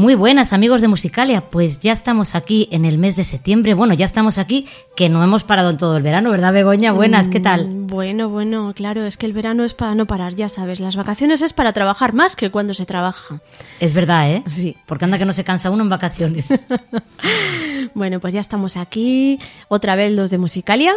Muy buenas amigos de Musicalia, pues ya estamos aquí en el mes de septiembre. Bueno, ya estamos aquí, que no hemos parado en todo el verano, ¿verdad Begoña? Buenas, ¿qué tal? Mm, Bueno, bueno, claro, es que el verano es para no parar, ya sabes. Las vacaciones es para trabajar más que cuando se trabaja. Es verdad, ¿eh? Sí. Porque anda que no se cansa uno en vacaciones. Bueno, pues ya estamos aquí, otra vez los de Musicalia,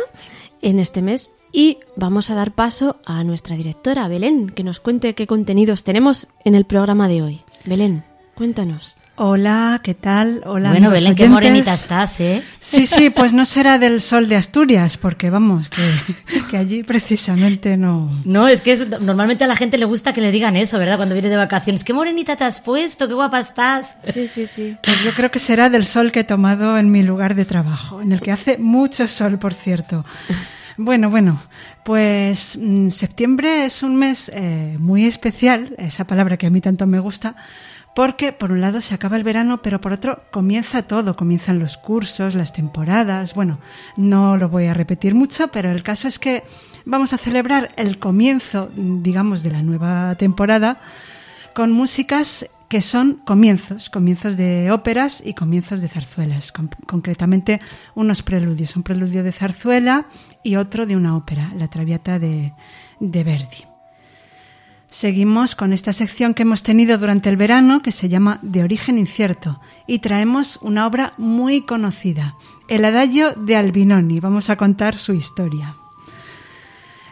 en este mes. Y vamos a dar paso a nuestra directora, Belén, que nos cuente qué contenidos tenemos en el programa de hoy. Belén, cuéntanos. Hola, ¿qué tal? Hola, bueno, Belén, qué morenita estás, ¿eh? Sí, sí, pues no será del sol de Asturias, porque vamos, que, que allí precisamente no. No, es que es- normalmente a la gente le gusta que le digan eso, ¿verdad? Cuando viene de vacaciones. Qué morenita te has puesto, qué guapa estás. Sí, sí, sí. Pues yo creo que será del sol que he tomado en mi lugar de trabajo, en el que hace mucho sol, por cierto. Bueno, bueno, pues mm, septiembre es un mes eh, muy especial, esa palabra que a mí tanto me gusta, porque por un lado se acaba el verano, pero por otro comienza todo, comienzan los cursos, las temporadas, bueno, no lo voy a repetir mucho, pero el caso es que vamos a celebrar el comienzo, digamos, de la nueva temporada con músicas que son comienzos, comienzos de óperas y comienzos de zarzuelas, con- concretamente unos preludios, un preludio de zarzuela y otro de una ópera, la Traviata de, de Verdi. Seguimos con esta sección que hemos tenido durante el verano que se llama De origen incierto y traemos una obra muy conocida, El Adagio de Albinoni. Vamos a contar su historia.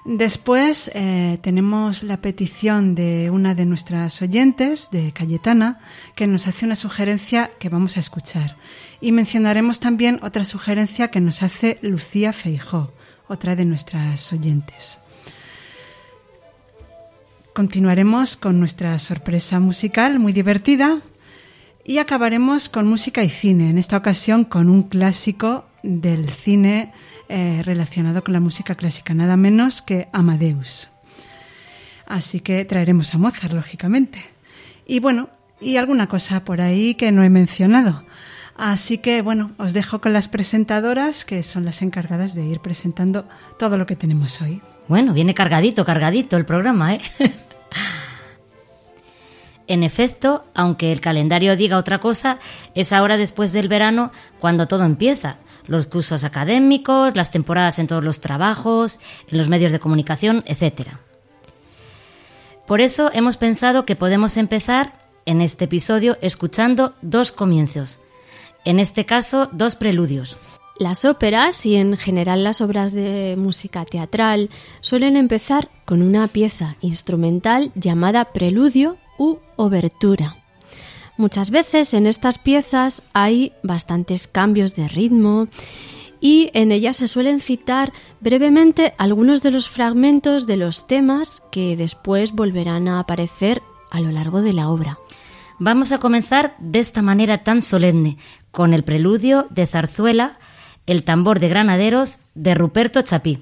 Después eh, tenemos la petición de una de nuestras oyentes, de Cayetana, que nos hace una sugerencia que vamos a escuchar. Y mencionaremos también otra sugerencia que nos hace Lucía Feijó, otra de nuestras oyentes. Continuaremos con nuestra sorpresa musical muy divertida y acabaremos con música y cine, en esta ocasión con un clásico del cine eh, relacionado con la música clásica, nada menos que Amadeus. Así que traeremos a Mozart, lógicamente. Y bueno, y alguna cosa por ahí que no he mencionado. Así que bueno, os dejo con las presentadoras, que son las encargadas de ir presentando todo lo que tenemos hoy. Bueno, viene cargadito, cargadito el programa, ¿eh? En efecto, aunque el calendario diga otra cosa, es ahora después del verano cuando todo empieza. Los cursos académicos, las temporadas en todos los trabajos, en los medios de comunicación, etc. Por eso hemos pensado que podemos empezar en este episodio escuchando dos comienzos. En este caso, dos preludios. Las óperas y en general las obras de música teatral suelen empezar con una pieza instrumental llamada preludio u obertura. Muchas veces en estas piezas hay bastantes cambios de ritmo y en ellas se suelen citar brevemente algunos de los fragmentos de los temas que después volverán a aparecer a lo largo de la obra. Vamos a comenzar de esta manera tan solemne, con el preludio de zarzuela El tambor de granaderos de Ruperto Chapí.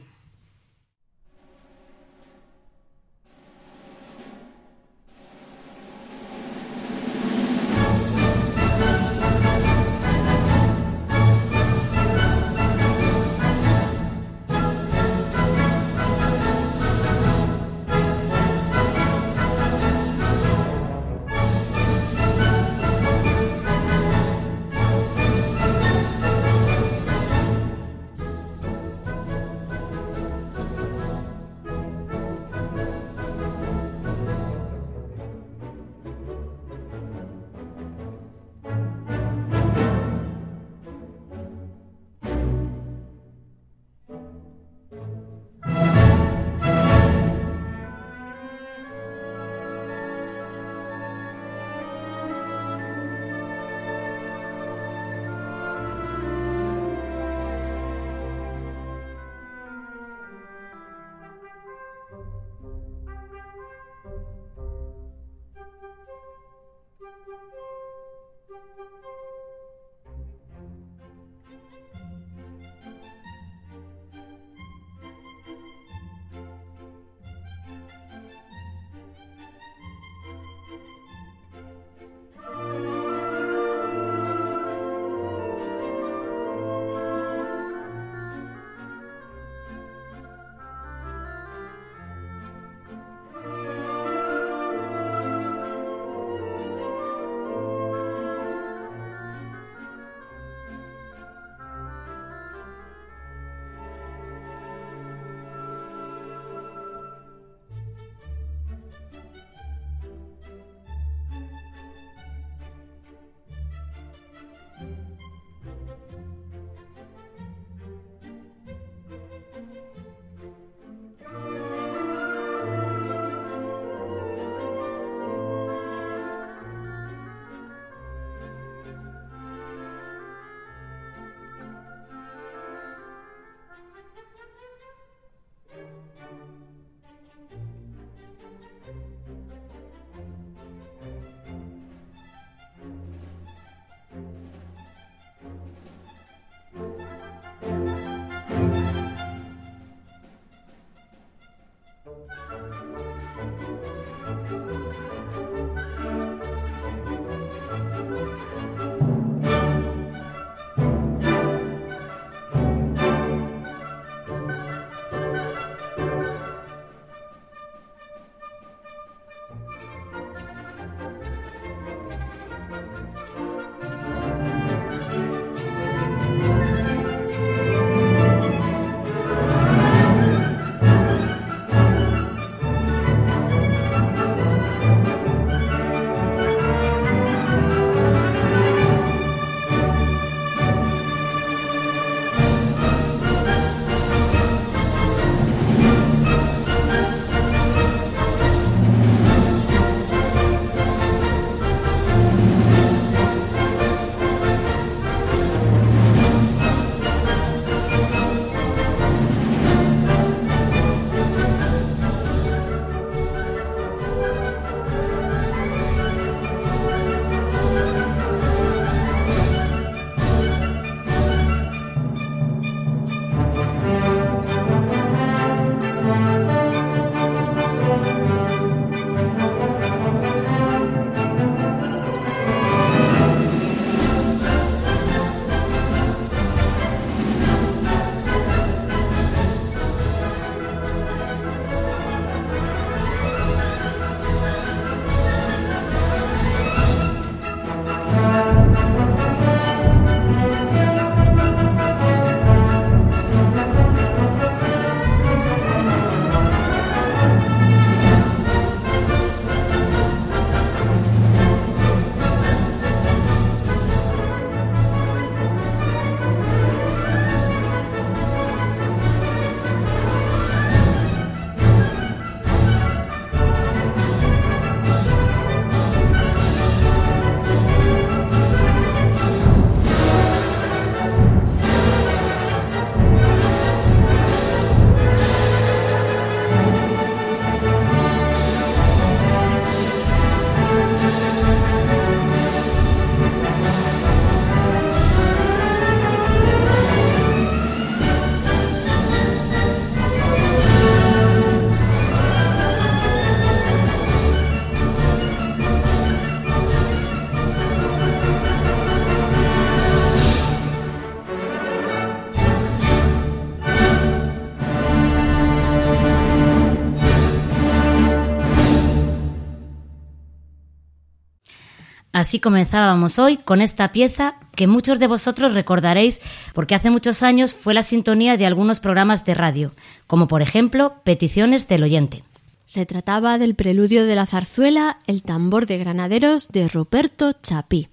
Así comenzábamos hoy con esta pieza que muchos de vosotros recordaréis porque hace muchos años fue la sintonía de algunos programas de radio, como por ejemplo Peticiones del Oyente. Se trataba del preludio de la zarzuela El tambor de granaderos de Ruperto Chapí,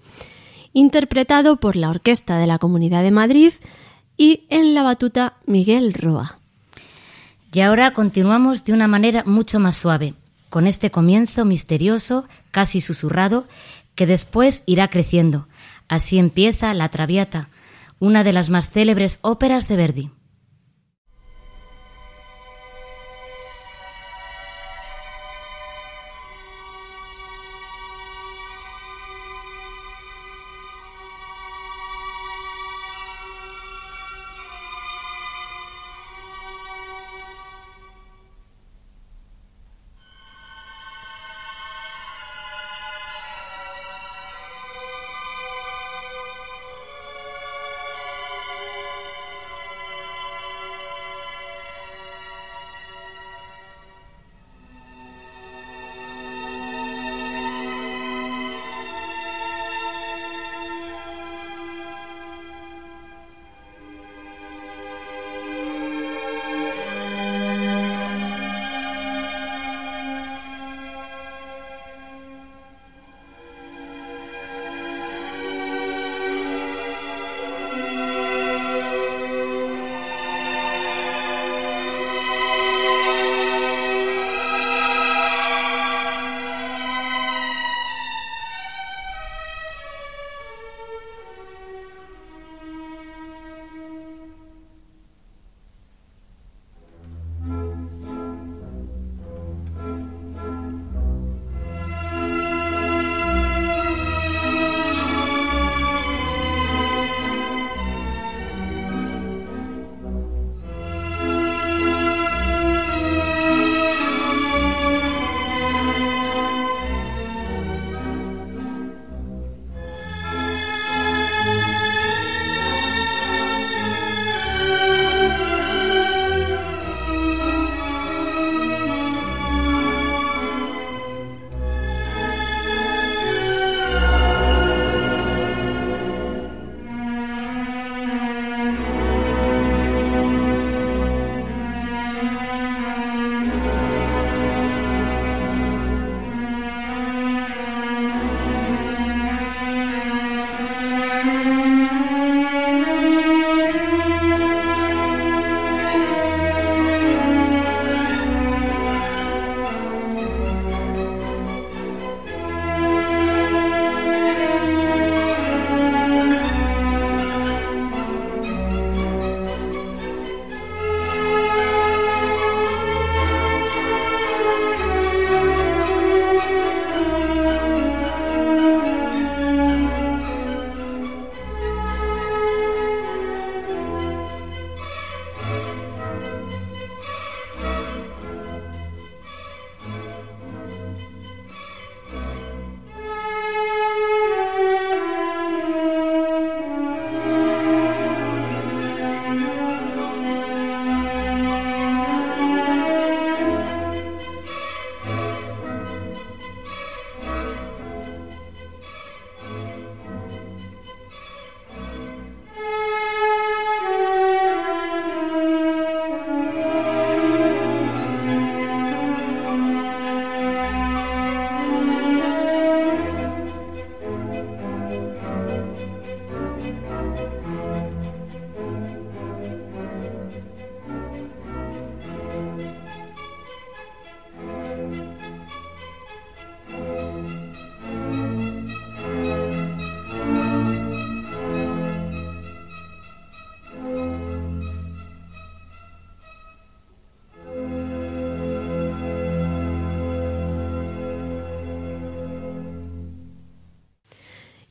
interpretado por la Orquesta de la Comunidad de Madrid y en la batuta Miguel Roa. Y ahora continuamos de una manera mucho más suave, con este comienzo misterioso, casi susurrado, que después irá creciendo. Así empieza La Traviata, una de las más célebres óperas de Verdi.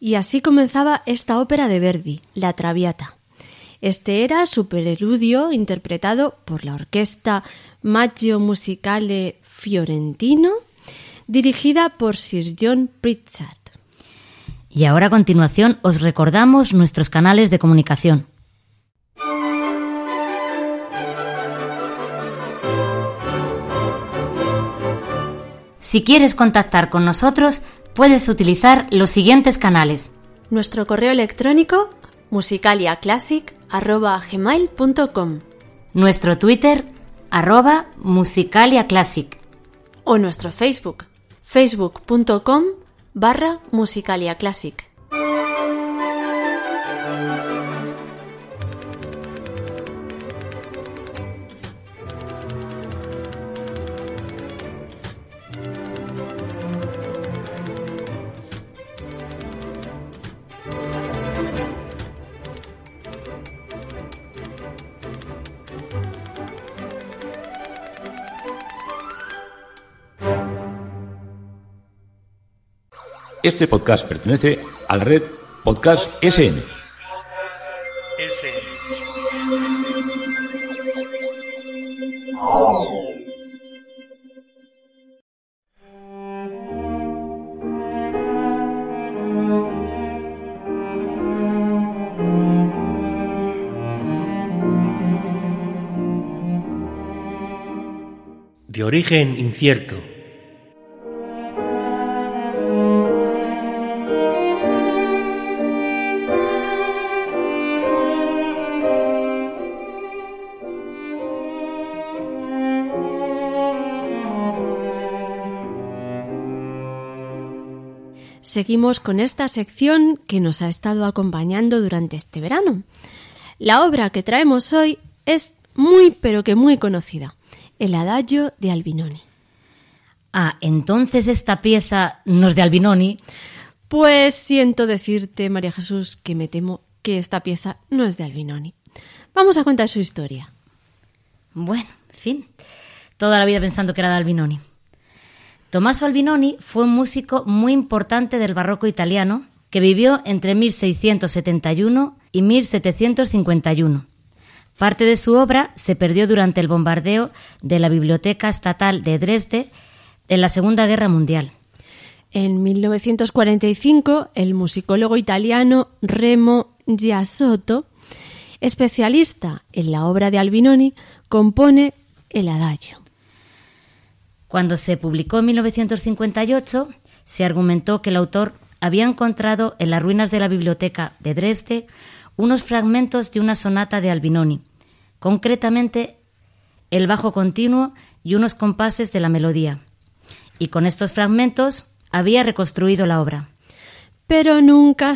Y así comenzaba esta ópera de Verdi, La Traviata. Este era su preludio interpretado por la orquesta Maggio Musicale Fiorentino, dirigida por Sir John Pritchard. Y ahora a continuación os recordamos nuestros canales de comunicación. Si quieres contactar con nosotros, puedes utilizar los siguientes canales. Nuestro correo electrónico musicaliaclassic.gmail.com Nuestro Twitter, arroba musicaliaclassic. o nuestro Facebook facebook.com barra musicaliaclassic. Este podcast pertenece a la red Podcast SN. De origen incierto. Seguimos con esta sección que nos ha estado acompañando durante este verano. La obra que traemos hoy es muy pero que muy conocida, el Adagio de Albinoni. Ah, entonces esta pieza no es de Albinoni. Pues siento decirte, María Jesús, que me temo que esta pieza no es de Albinoni. Vamos a contar su historia. Bueno, en fin. Toda la vida pensando que era de Albinoni. Tommaso Albinoni fue un músico muy importante del barroco italiano que vivió entre 1671 y 1751. Parte de su obra se perdió durante el bombardeo de la Biblioteca Estatal de Dresde en la Segunda Guerra Mundial. En 1945, el musicólogo italiano Remo Giasotto, especialista en la obra de Albinoni, compone el Adagio. Cuando se publicó en 1958, se argumentó que el autor había encontrado en las ruinas de la biblioteca de Dresde unos fragmentos de una sonata de Albinoni, concretamente el bajo continuo y unos compases de la melodía. Y con estos fragmentos había reconstruido la obra. Pero nunca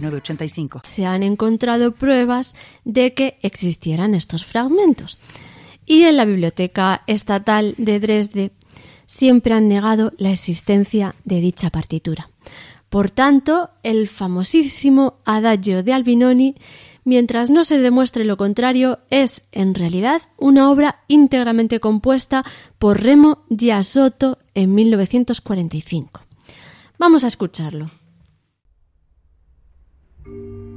906985. se han encontrado pruebas de que existieran estos fragmentos. Y en la Biblioteca Estatal de Dresde siempre han negado la existencia de dicha partitura. Por tanto, el famosísimo Adagio de Albinoni, mientras no se demuestre lo contrario, es en realidad una obra íntegramente compuesta por Remo Giasotto en 1945. Vamos a escucharlo. thank you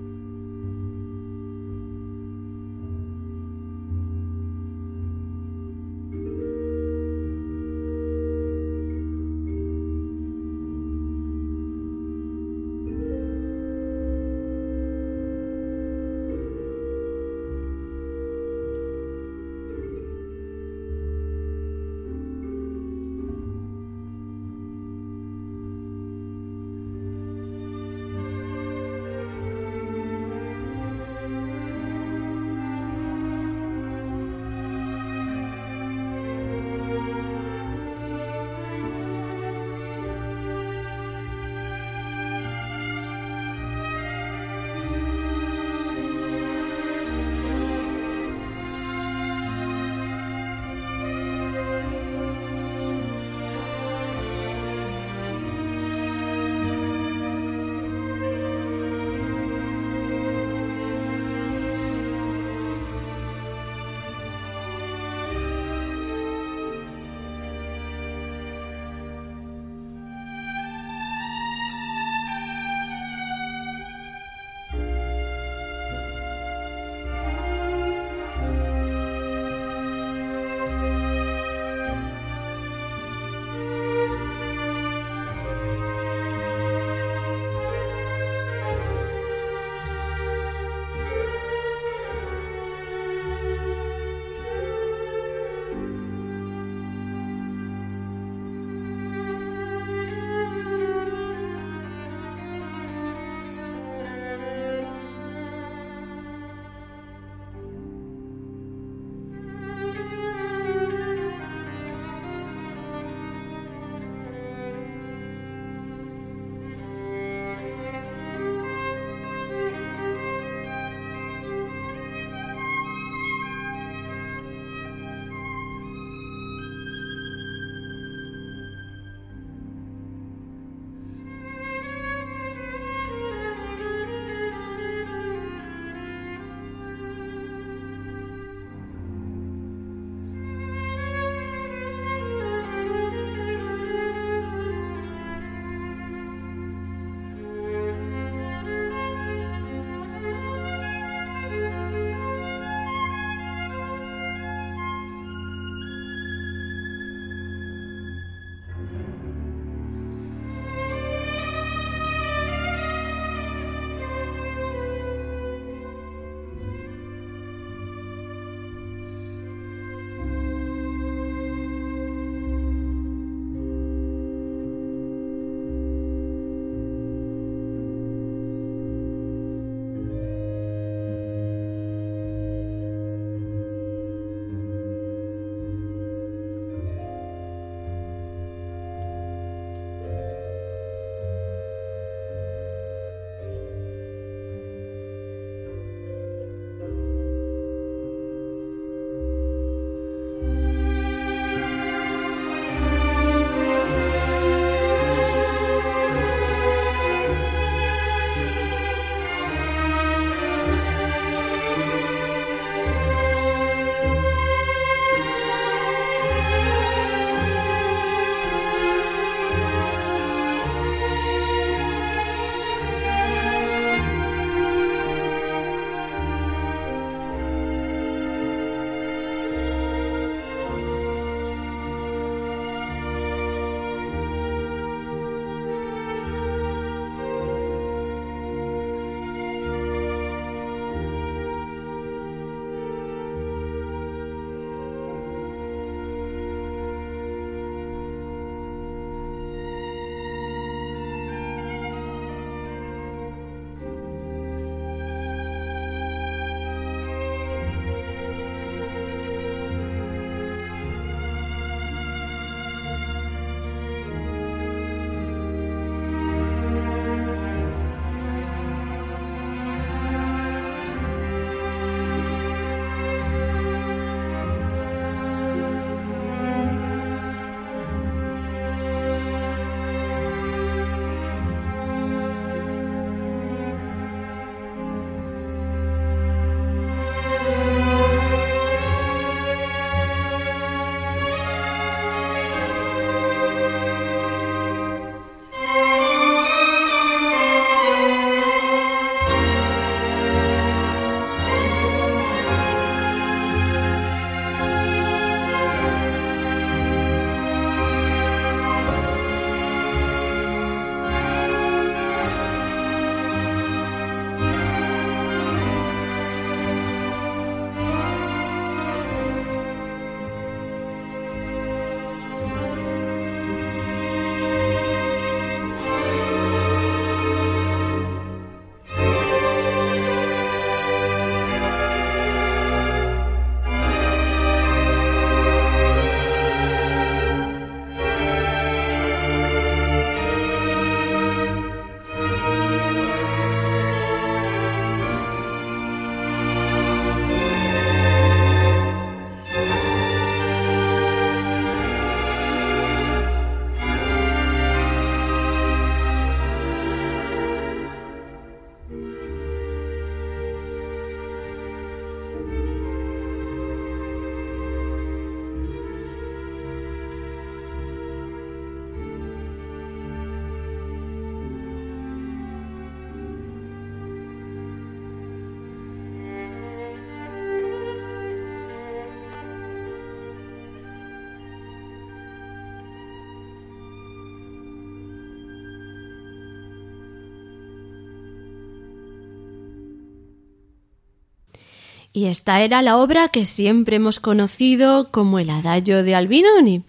Y esta era la obra que siempre hemos conocido como el Adagio de Albinoni,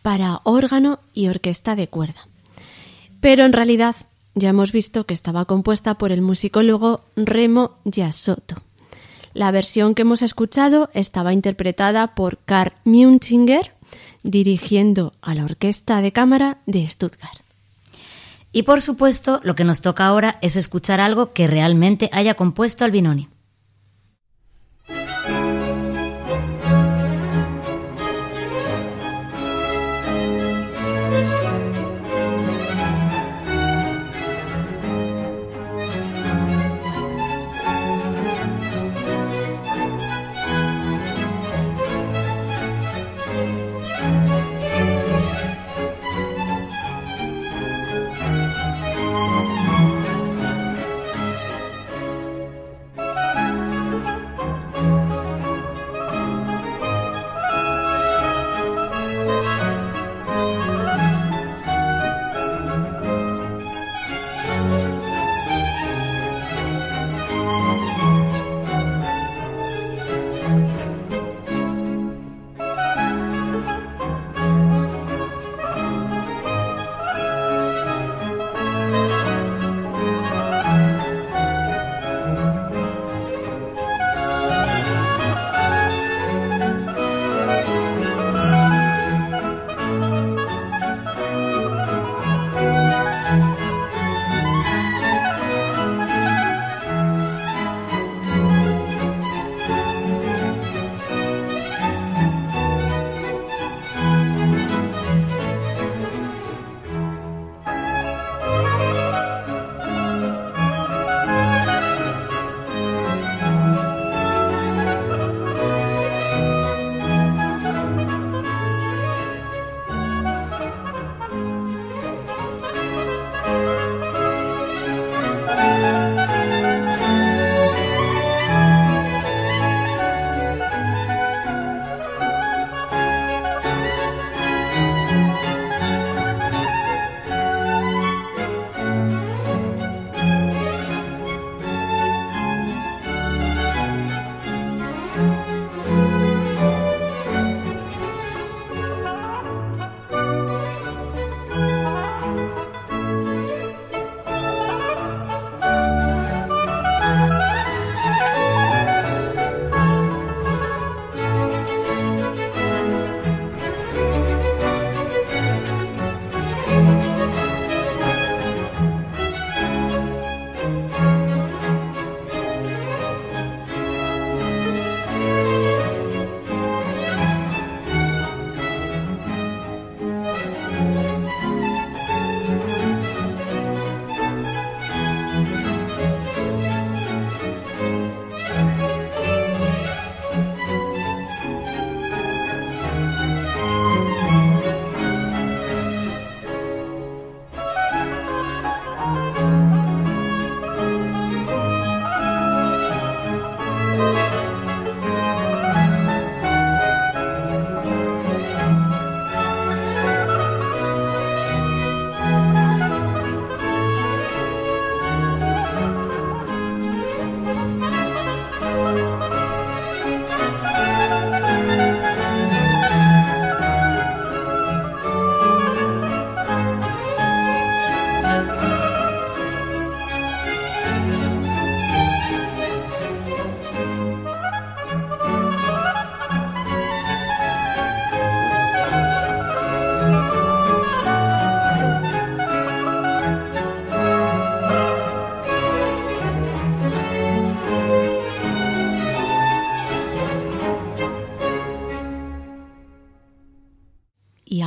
para órgano y orquesta de cuerda. Pero en realidad ya hemos visto que estaba compuesta por el musicólogo Remo Giasotto. La versión que hemos escuchado estaba interpretada por Karl Munchinger, dirigiendo a la Orquesta de Cámara de Stuttgart. Y por supuesto, lo que nos toca ahora es escuchar algo que realmente haya compuesto Albinoni.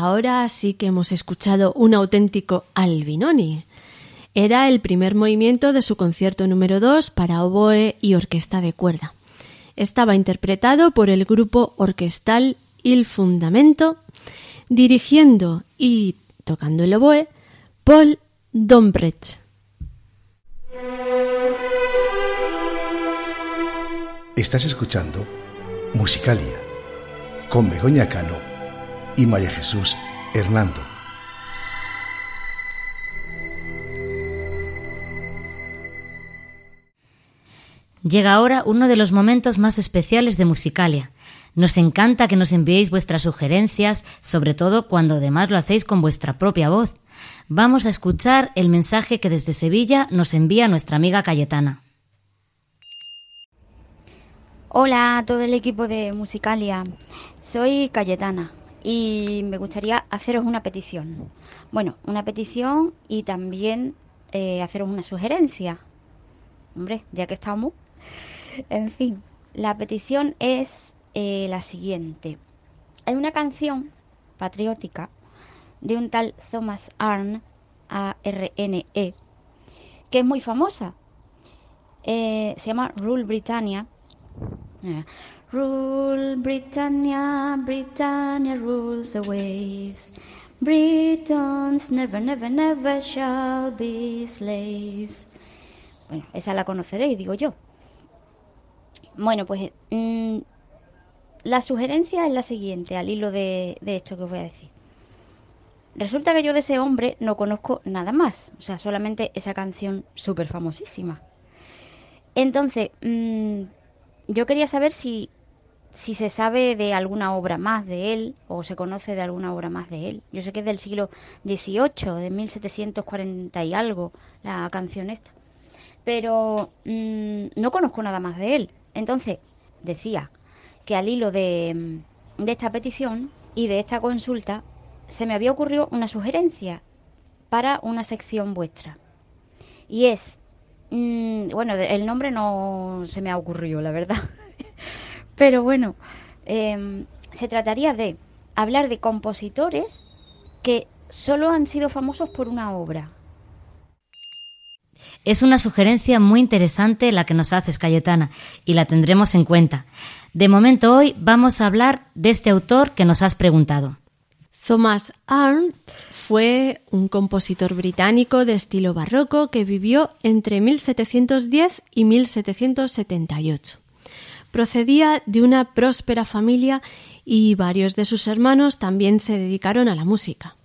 Ahora sí que hemos escuchado un auténtico Albinoni. Era el primer movimiento de su concierto número 2 para oboe y orquesta de cuerda. Estaba interpretado por el grupo orquestal Il Fundamento, dirigiendo y tocando el oboe Paul Dombrecht. Estás escuchando Musicalia con Begoña Cano y María Jesús Hernando. Llega ahora uno de los momentos más especiales de Musicalia. Nos encanta que nos enviéis vuestras sugerencias, sobre todo cuando además lo hacéis con vuestra propia voz. Vamos a escuchar el mensaje que desde Sevilla nos envía nuestra amiga Cayetana. Hola a todo el equipo de Musicalia. Soy Cayetana y me gustaría haceros una petición. Bueno, una petición y también eh, haceros una sugerencia. Hombre, ya que estamos. En fin, la petición es eh, la siguiente. Hay una canción patriótica de un tal Thomas Arne, A-R-N-E, que es muy famosa. Eh, se llama Rule Britannia. Rule Britannia, Britannia rules the waves. Britons never, never, never shall be slaves. Bueno, esa la conoceréis, digo yo. Bueno, pues mm, la sugerencia es la siguiente, al hilo de, esto que os voy a decir. Resulta que yo de ese hombre no conozco nada más, o sea, solamente esa canción súper famosísima. Entonces, mm, yo quería saber si, si se sabe de alguna obra más de él o se conoce de alguna obra más de él. Yo sé que es del siglo XVIII, de 1740 y algo, la canción esta. Pero mm, no conozco nada más de él. Entonces, decía, que al hilo de, de esta petición y de esta consulta se me había ocurrido una sugerencia para una sección vuestra. Y es, mm, bueno, el nombre no se me ha ocurrido, la verdad. Pero bueno, em, se trataría de hablar de compositores que solo han sido famosos por una obra. Es una sugerencia muy interesante la que nos haces, Cayetana, y la tendremos en cuenta. De momento hoy vamos a hablar de este autor que nos has preguntado. Thomas Arndt fue un compositor británico de estilo barroco que vivió entre 1710 y 1778. Procedía de una próspera familia y varios de sus hermanos también se dedicaron a la música.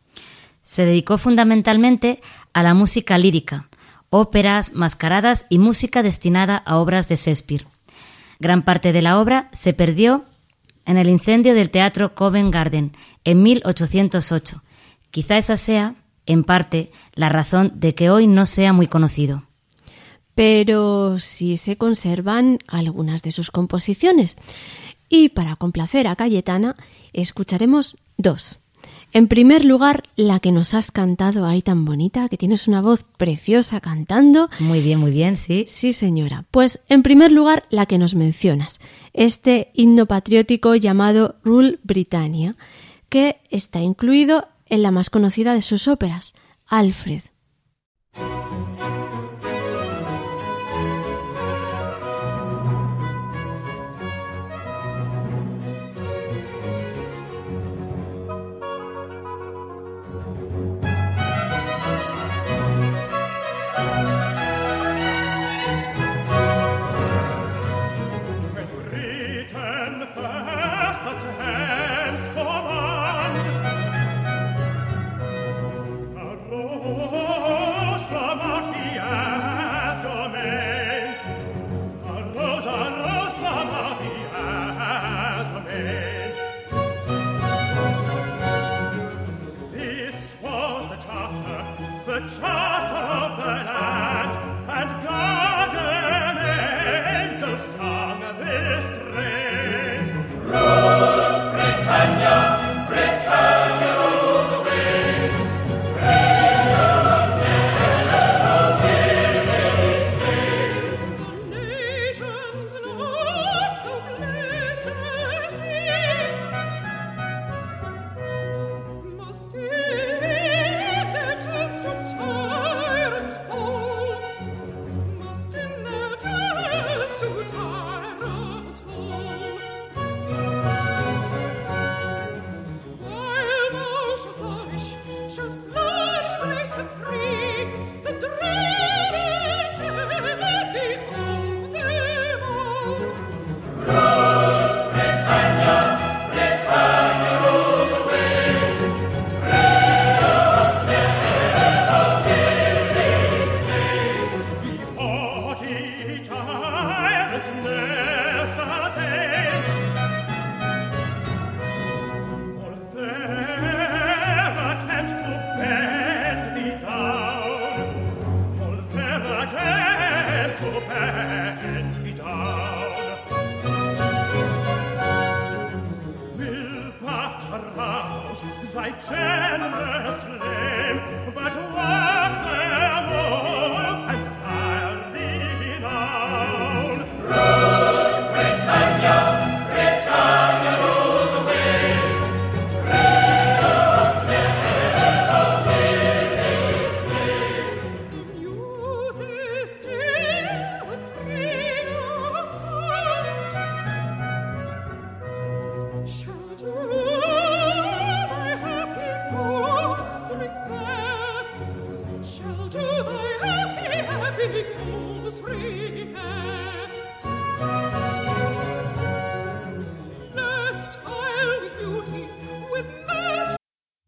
Se dedicó fundamentalmente a la música lírica, óperas, mascaradas y música destinada a obras de Shakespeare. Gran parte de la obra se perdió en el incendio del Teatro Covent Garden en 1808. Quizá esa sea, en parte, la razón de que hoy no sea muy conocido. Pero sí se conservan algunas de sus composiciones. Y para complacer a Cayetana, escucharemos dos. En primer lugar, la que nos has cantado ahí tan bonita, que tienes una voz preciosa cantando. Muy bien, muy bien, sí. Sí, señora. Pues en primer lugar, la que nos mencionas, este himno patriótico llamado Rule Britannia, que está incluido en la más conocida de sus óperas, Alfred.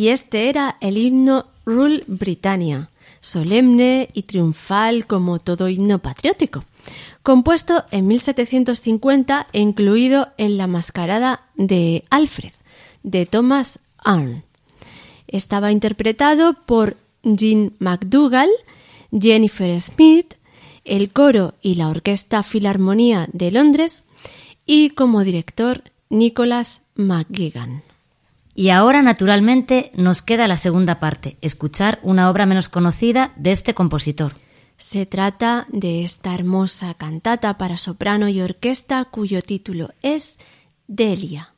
Y este era el himno Rule Britannia, solemne y triunfal como todo himno patriótico, compuesto en 1750 e incluido en la mascarada de Alfred, de Thomas Arne. Estaba interpretado por Jean McDougall, Jennifer Smith, el coro y la Orquesta Filarmonía de Londres y como director Nicholas McGuigan. Y ahora, naturalmente, nos queda la segunda parte, escuchar una obra menos conocida de este compositor. Se trata de esta hermosa cantata para soprano y orquesta cuyo título es Delia.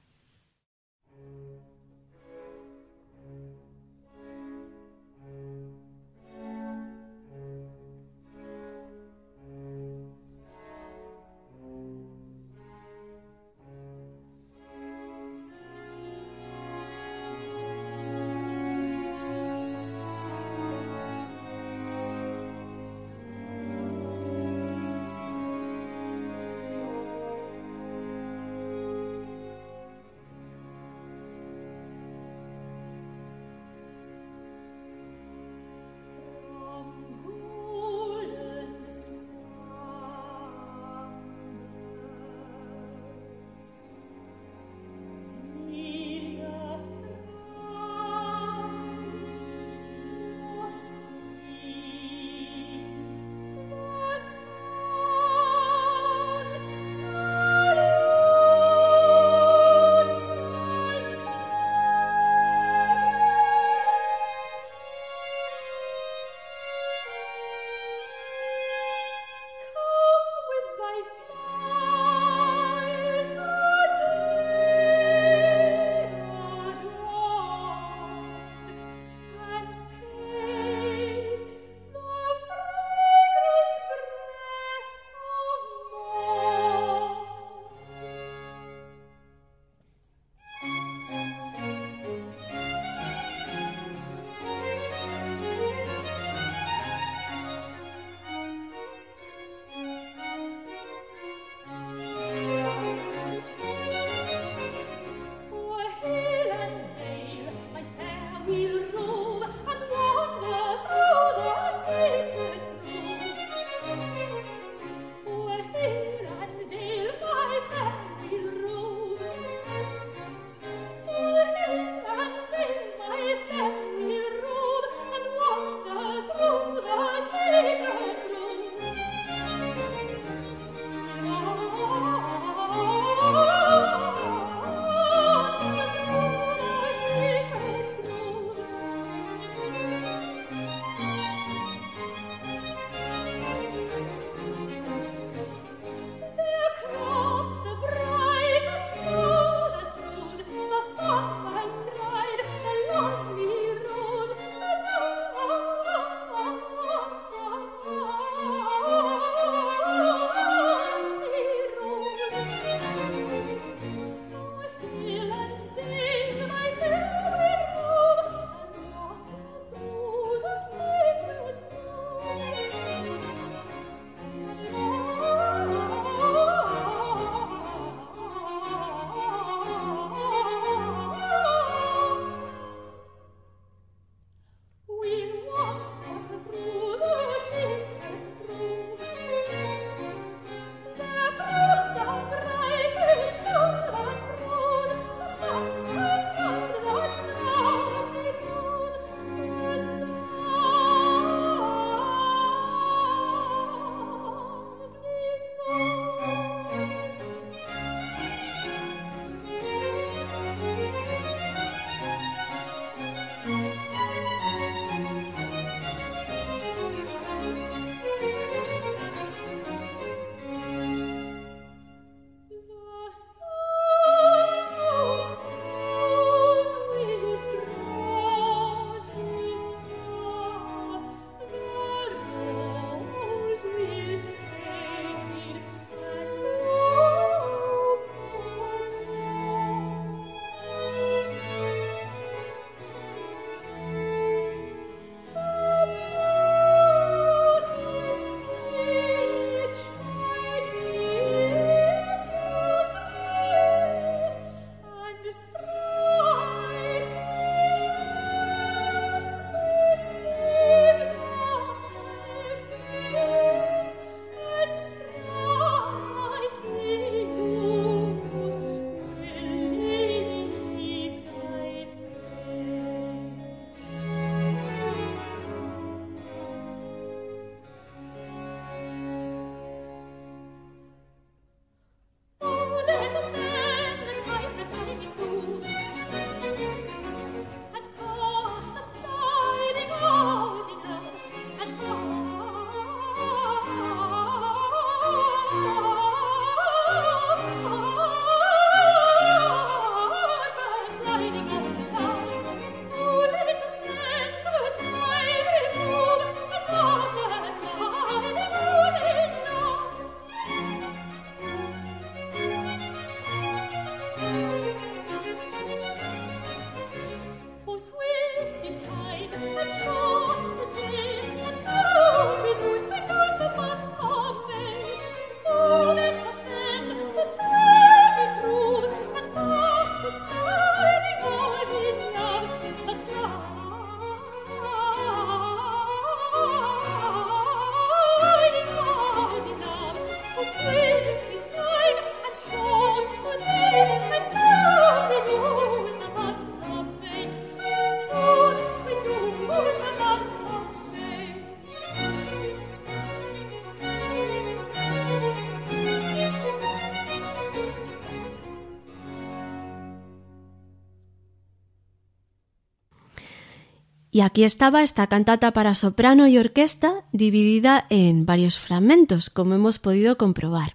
Y aquí estaba esta cantata para soprano y orquesta dividida en varios fragmentos, como hemos podido comprobar.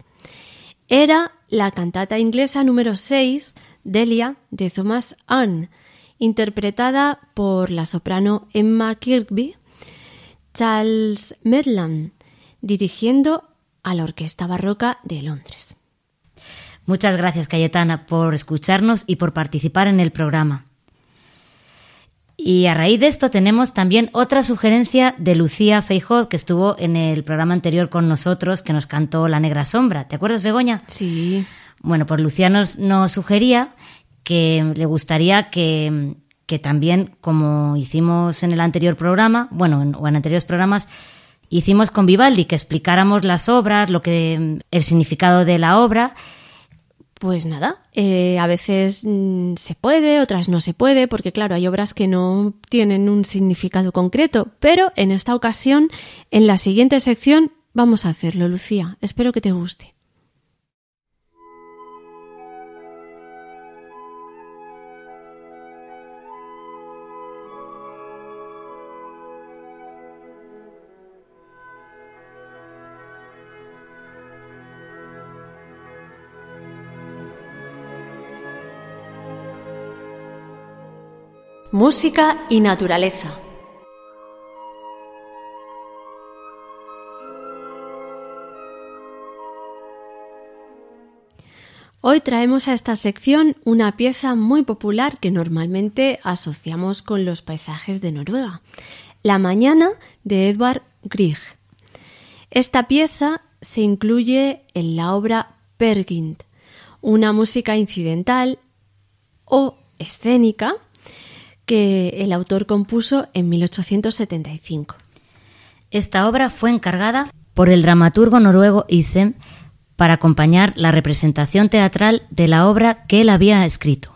Era la cantata inglesa número 6, Delia, de Thomas Ann, interpretada por la soprano Emma Kirkby, Charles Medland, dirigiendo a la Orquesta Barroca de Londres. Muchas gracias, Cayetana, por escucharnos y por participar en el programa. Y a raíz de esto tenemos también otra sugerencia de Lucía Feijó, que estuvo en el programa anterior con nosotros, que nos cantó La Negra Sombra. ¿Te acuerdas, Begoña? Sí. Bueno, pues Lucía nos, nos sugería que le gustaría que, que, también, como hicimos en el anterior programa, bueno, en, o en anteriores programas, hicimos con Vivaldi, que explicáramos las obras, lo que el significado de la obra pues nada, eh, a veces mm, se puede, otras no se puede, porque claro, hay obras que no tienen un significado concreto, pero en esta ocasión, en la siguiente sección, vamos a hacerlo, Lucía. Espero que te guste. Música y naturaleza. Hoy traemos a esta sección una pieza muy popular que normalmente asociamos con los paisajes de Noruega, La Mañana de Edvard Grieg. Esta pieza se incluye en la obra Pergint, una música incidental o escénica que el autor compuso en 1875. Esta obra fue encargada por el dramaturgo noruego Isem para acompañar la representación teatral de la obra que él había escrito.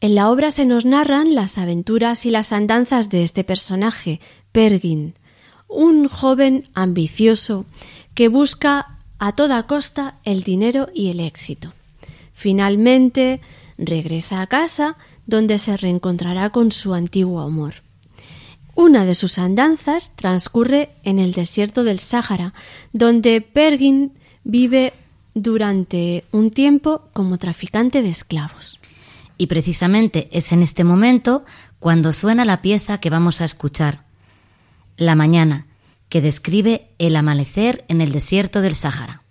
En la obra se nos narran las aventuras y las andanzas de este personaje, Pergin, un joven ambicioso que busca a toda costa el dinero y el éxito. Finalmente regresa a casa donde se reencontrará con su antiguo amor. Una de sus andanzas transcurre en el desierto del Sáhara, donde Pergin vive durante un tiempo como traficante de esclavos. Y precisamente es en este momento cuando suena la pieza que vamos a escuchar, La mañana, que describe el amanecer en el desierto del Sáhara.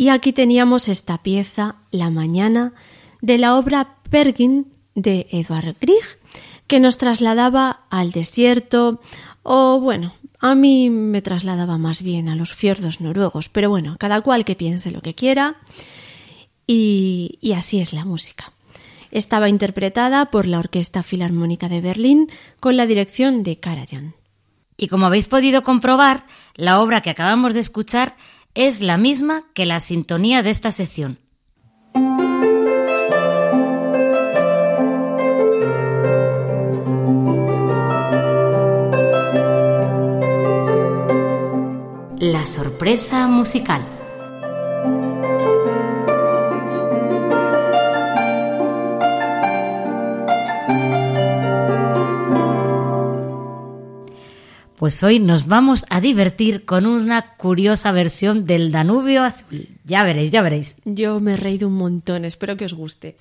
Y aquí teníamos esta pieza, La Mañana, de la obra Pergin de Edvard Grieg, que nos trasladaba al desierto, o bueno, a mí me trasladaba más bien a los fiordos noruegos, pero bueno, cada cual que piense lo que quiera, y así es la música. Estaba interpretada por la Orquesta Filarmónica de Berlín con la dirección de Karajan. Y como habéis podido comprobar, la obra que acabamos de escuchar es la misma que la sintonía de esta sección. La sorpresa musical. Pues hoy nos vamos a divertir con una curiosa versión del Danubio Azul. Ya veréis, ya veréis. Yo me he reído un montón, espero que os guste.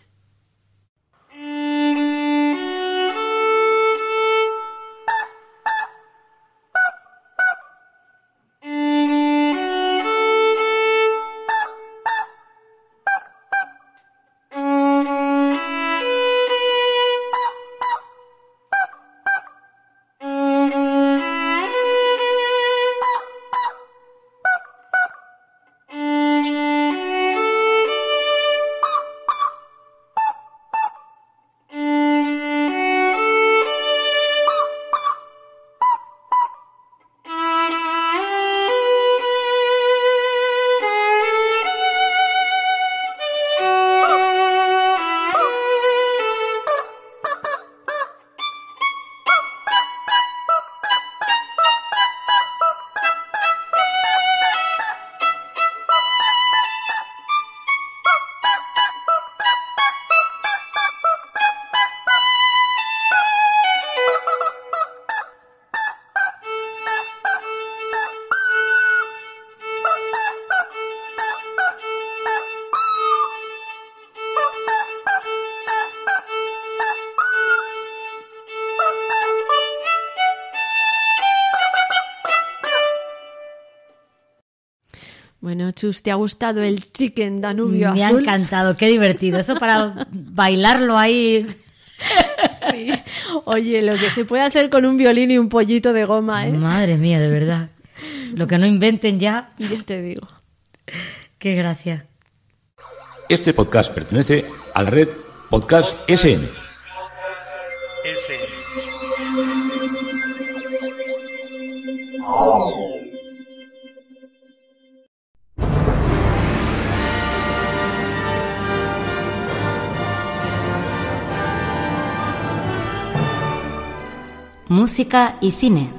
Chus, ¿te ha gustado el chicken Danubio Me ha azul? encantado, qué divertido. Eso para bailarlo ahí. Sí. Oye, lo que se puede hacer con un violín y un pollito de goma, ¿eh? Madre mía, de verdad. Lo que no inventen ya. Ya te digo. Qué gracia. Este podcast pertenece a la red Podcast SN. Música y cine.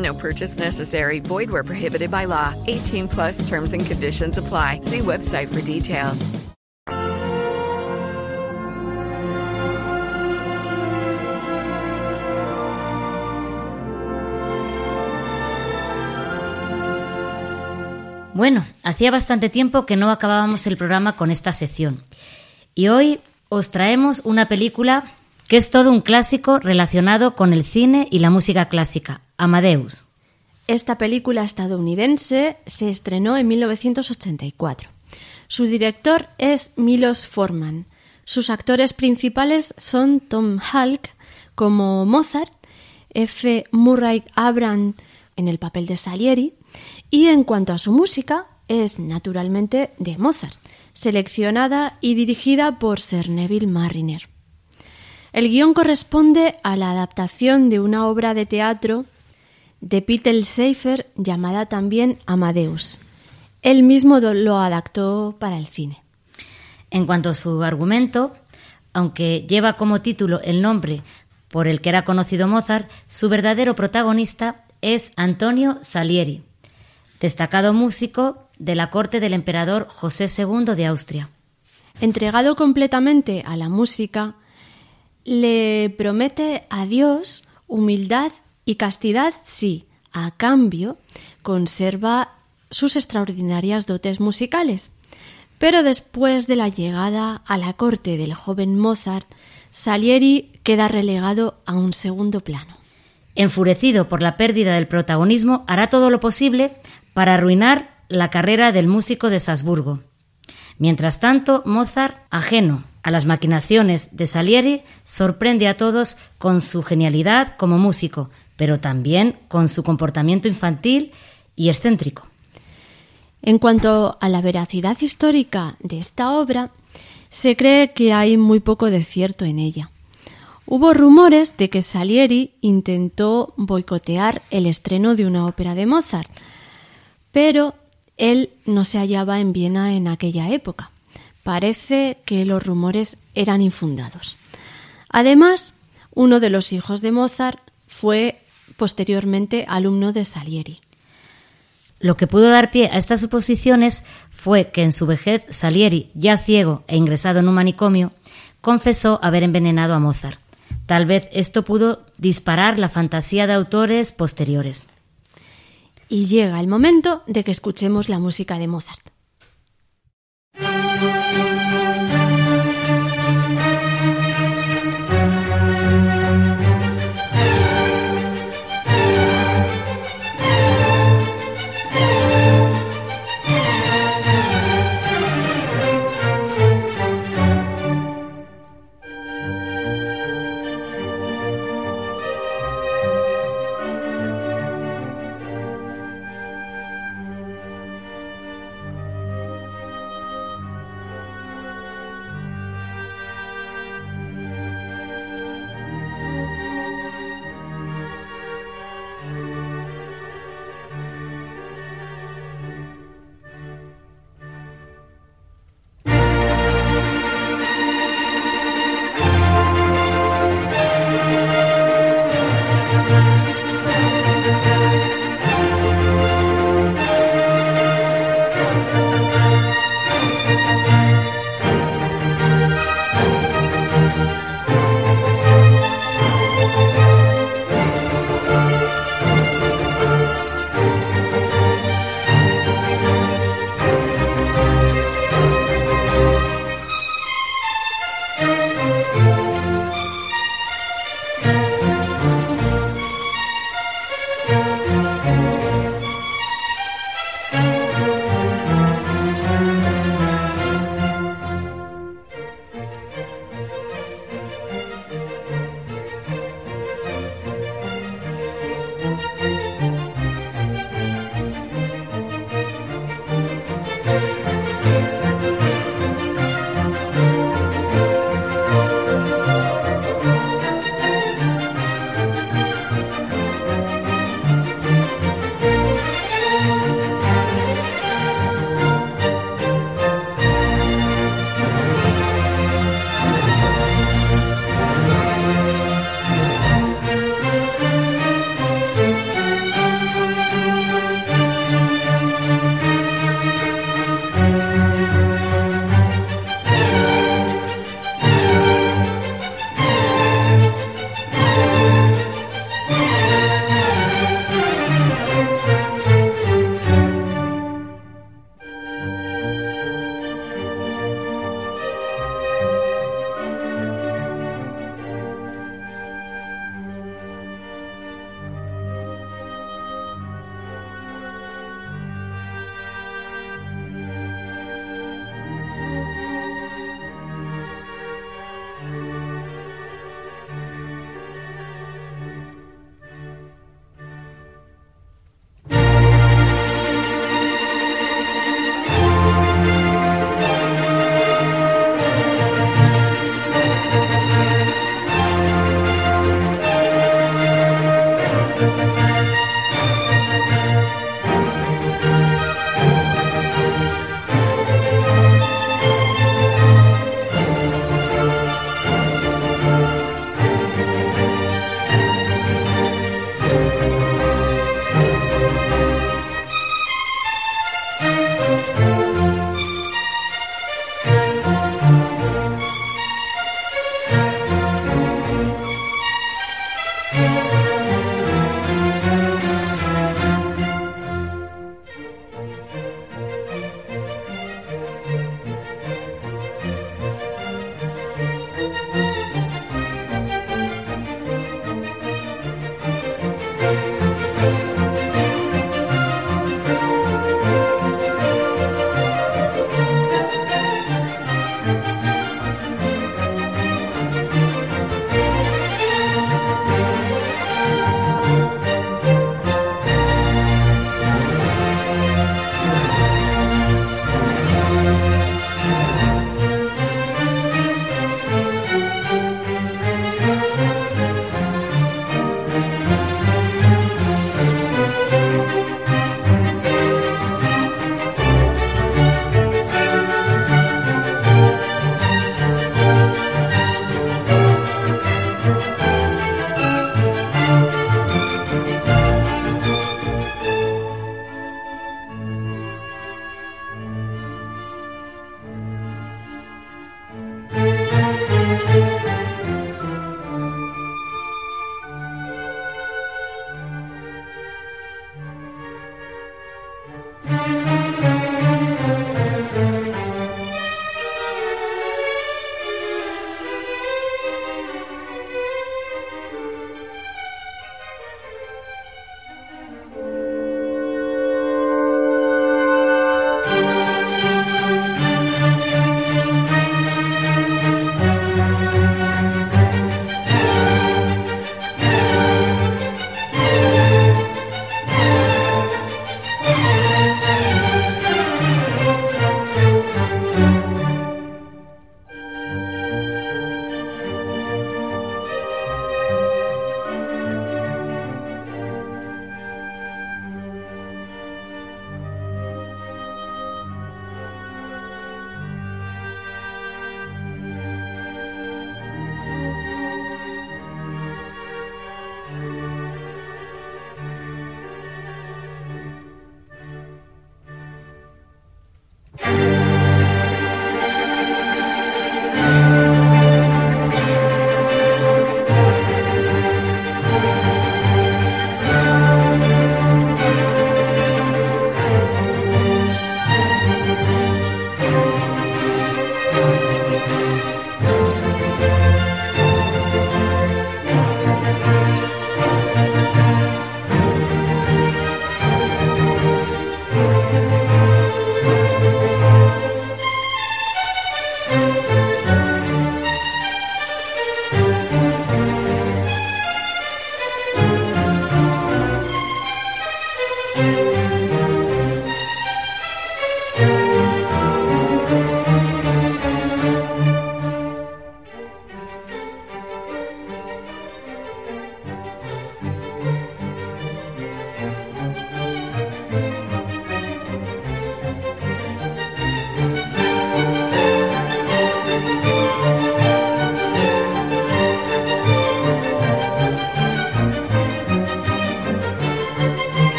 No purchase necessary. Void where prohibited by law. 18 plus terms and conditions apply. See website for details. Bueno, hacía bastante tiempo que no acabábamos el programa con esta sección. Y hoy os traemos una película que es todo un clásico relacionado con el cine y la música clásica, Amadeus. Esta película estadounidense se estrenó en 1984. Su director es Milos Forman. Sus actores principales son Tom Hulk como Mozart, F. Murray Abraham en el papel de Salieri, y en cuanto a su música, es naturalmente de Mozart, seleccionada y dirigida por Sir Neville Marriner. El guion corresponde a la adaptación de una obra de teatro de Peter Seifer llamada también Amadeus. Él mismo lo adaptó para el cine. En cuanto a su argumento, aunque lleva como título el nombre por el que era conocido Mozart, su verdadero protagonista es Antonio Salieri, destacado músico de la corte del emperador José II de Austria. Entregado completamente a la música, le promete a Dios humildad y castidad sí, a cambio conserva sus extraordinarias dotes musicales. Pero después de la llegada a la corte del joven Mozart, Salieri queda relegado a un segundo plano. Enfurecido por la pérdida del protagonismo, hará todo lo posible para arruinar la carrera del músico de Salzburgo. Mientras tanto, Mozart, ajeno a las maquinaciones de Salieri, sorprende a todos con su genialidad como músico, pero también con su comportamiento infantil y excéntrico. En cuanto a la veracidad histórica de esta obra, se cree que hay muy poco de cierto en ella. Hubo rumores de que Salieri intentó boicotear el estreno de una ópera de Mozart, pero él no se hallaba en Viena en aquella época. Parece que los rumores eran infundados. Además, uno de los hijos de Mozart fue posteriormente alumno de Salieri. Lo que pudo dar pie a estas suposiciones fue que en su vejez Salieri, ya ciego e ingresado en un manicomio, confesó haber envenenado a Mozart. Tal vez esto pudo disparar la fantasía de autores posteriores y llega el momento de que escuchemos la música de Mozart.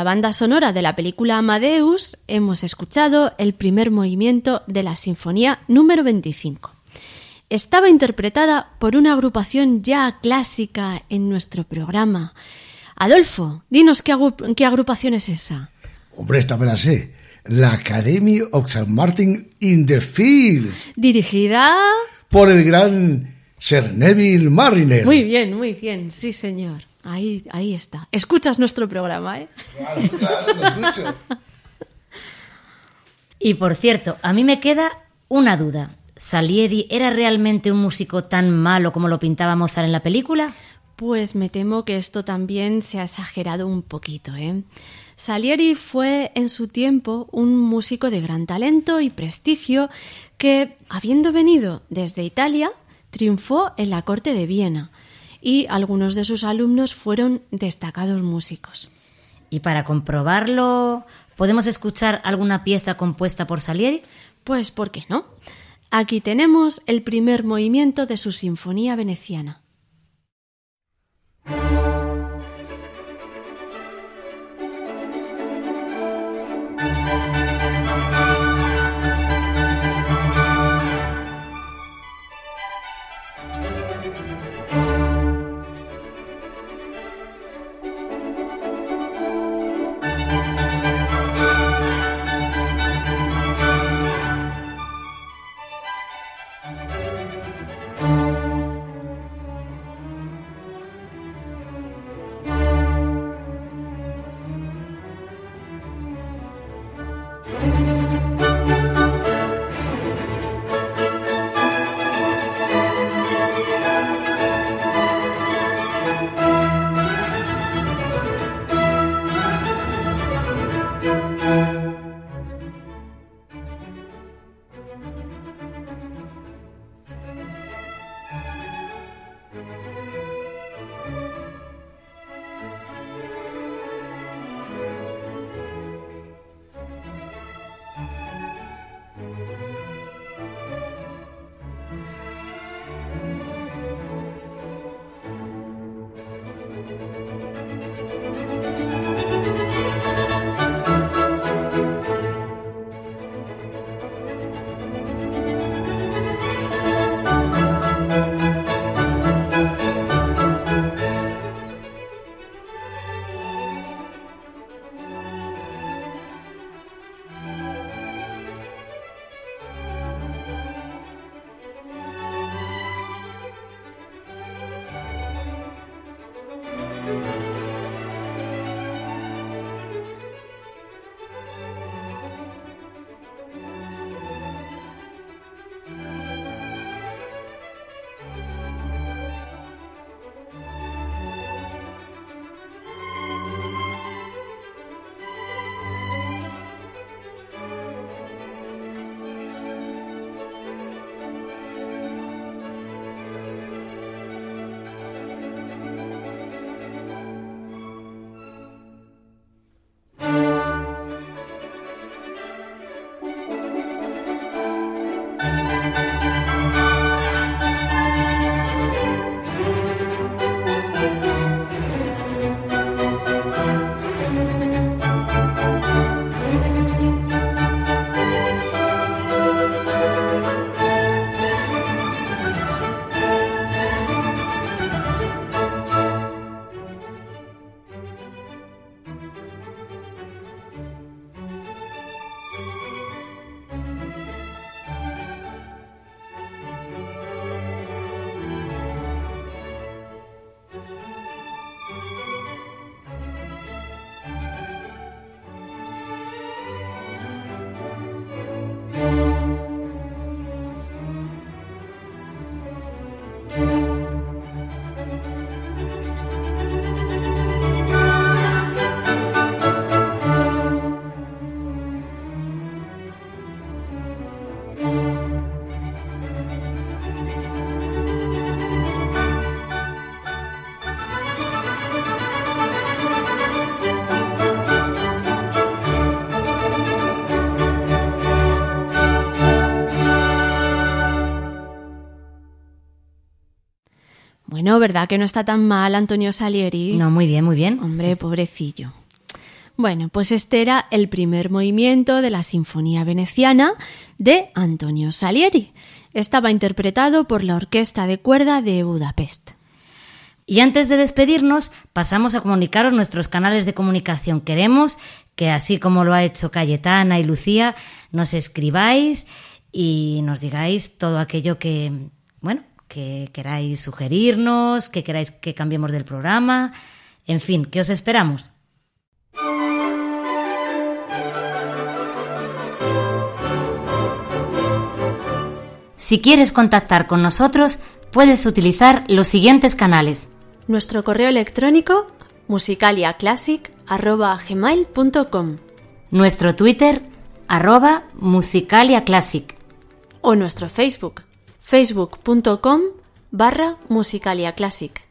La banda sonora de la película Amadeus hemos escuchado el primer movimiento de la Sinfonía número 25. Estaba interpretada por una agrupación ya clásica en nuestro programa. Adolfo, dinos qué, qué agrupación es esa. Hombre, esta me la sé. La Academy of St. Martin in the Fields. Dirigida por el gran Sir Neville Mariner. Muy bien, muy bien, sí, señor. Ahí, ahí está. Escuchas nuestro programa, ¿eh? Claro, claro, lo escucho. Y por cierto, a mí me queda una duda. ¿Salieri era realmente un músico tan malo como lo pintaba Mozart en la película? Pues me temo que esto también se ha exagerado un poquito, ¿eh? Salieri fue en su tiempo un músico de gran talento y prestigio que, habiendo venido desde Italia, triunfó en la corte de Viena y algunos de sus alumnos fueron destacados músicos. Y para comprobarlo, ¿podemos escuchar alguna pieza compuesta por Salieri? Pues, ¿por qué no? Aquí tenemos el primer movimiento de su Sinfonía Veneciana. ¿verdad que no está tan mal Antonio Salieri? No, muy bien, muy bien. Hombre, pobrecillo. Bueno, pues este era el primer movimiento de la Sinfonía Veneciana de Antonio Salieri. Estaba interpretado por la Orquesta de Cuerda de Budapest. Y antes de despedirnos, pasamos a comunicaros nuestros canales de comunicación. Queremos que, así como lo ha hecho Cayetana y Lucía, nos escribáis y nos digáis todo aquello que, bueno, que queráis sugerirnos, que queráis que cambiemos del programa. En fin, ¿qué os esperamos? Si quieres contactar con nosotros, puedes utilizar los siguientes canales. Nuestro correo electrónico musicaliaclassic.gmail.com Nuestro Twitter, arroba musicaliaclassic. O nuestro Facebook, facebook.com barra musicaliaclassic.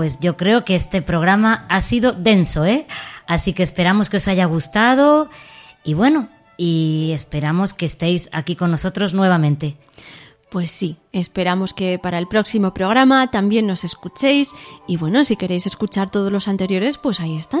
Pues yo creo que este programa ha sido denso, ¿eh? Así que esperamos que os haya gustado y bueno, y esperamos que estéis aquí con nosotros nuevamente. Pues sí, esperamos que para el próximo programa también nos escuchéis y bueno, si queréis escuchar todos los anteriores, pues ahí están.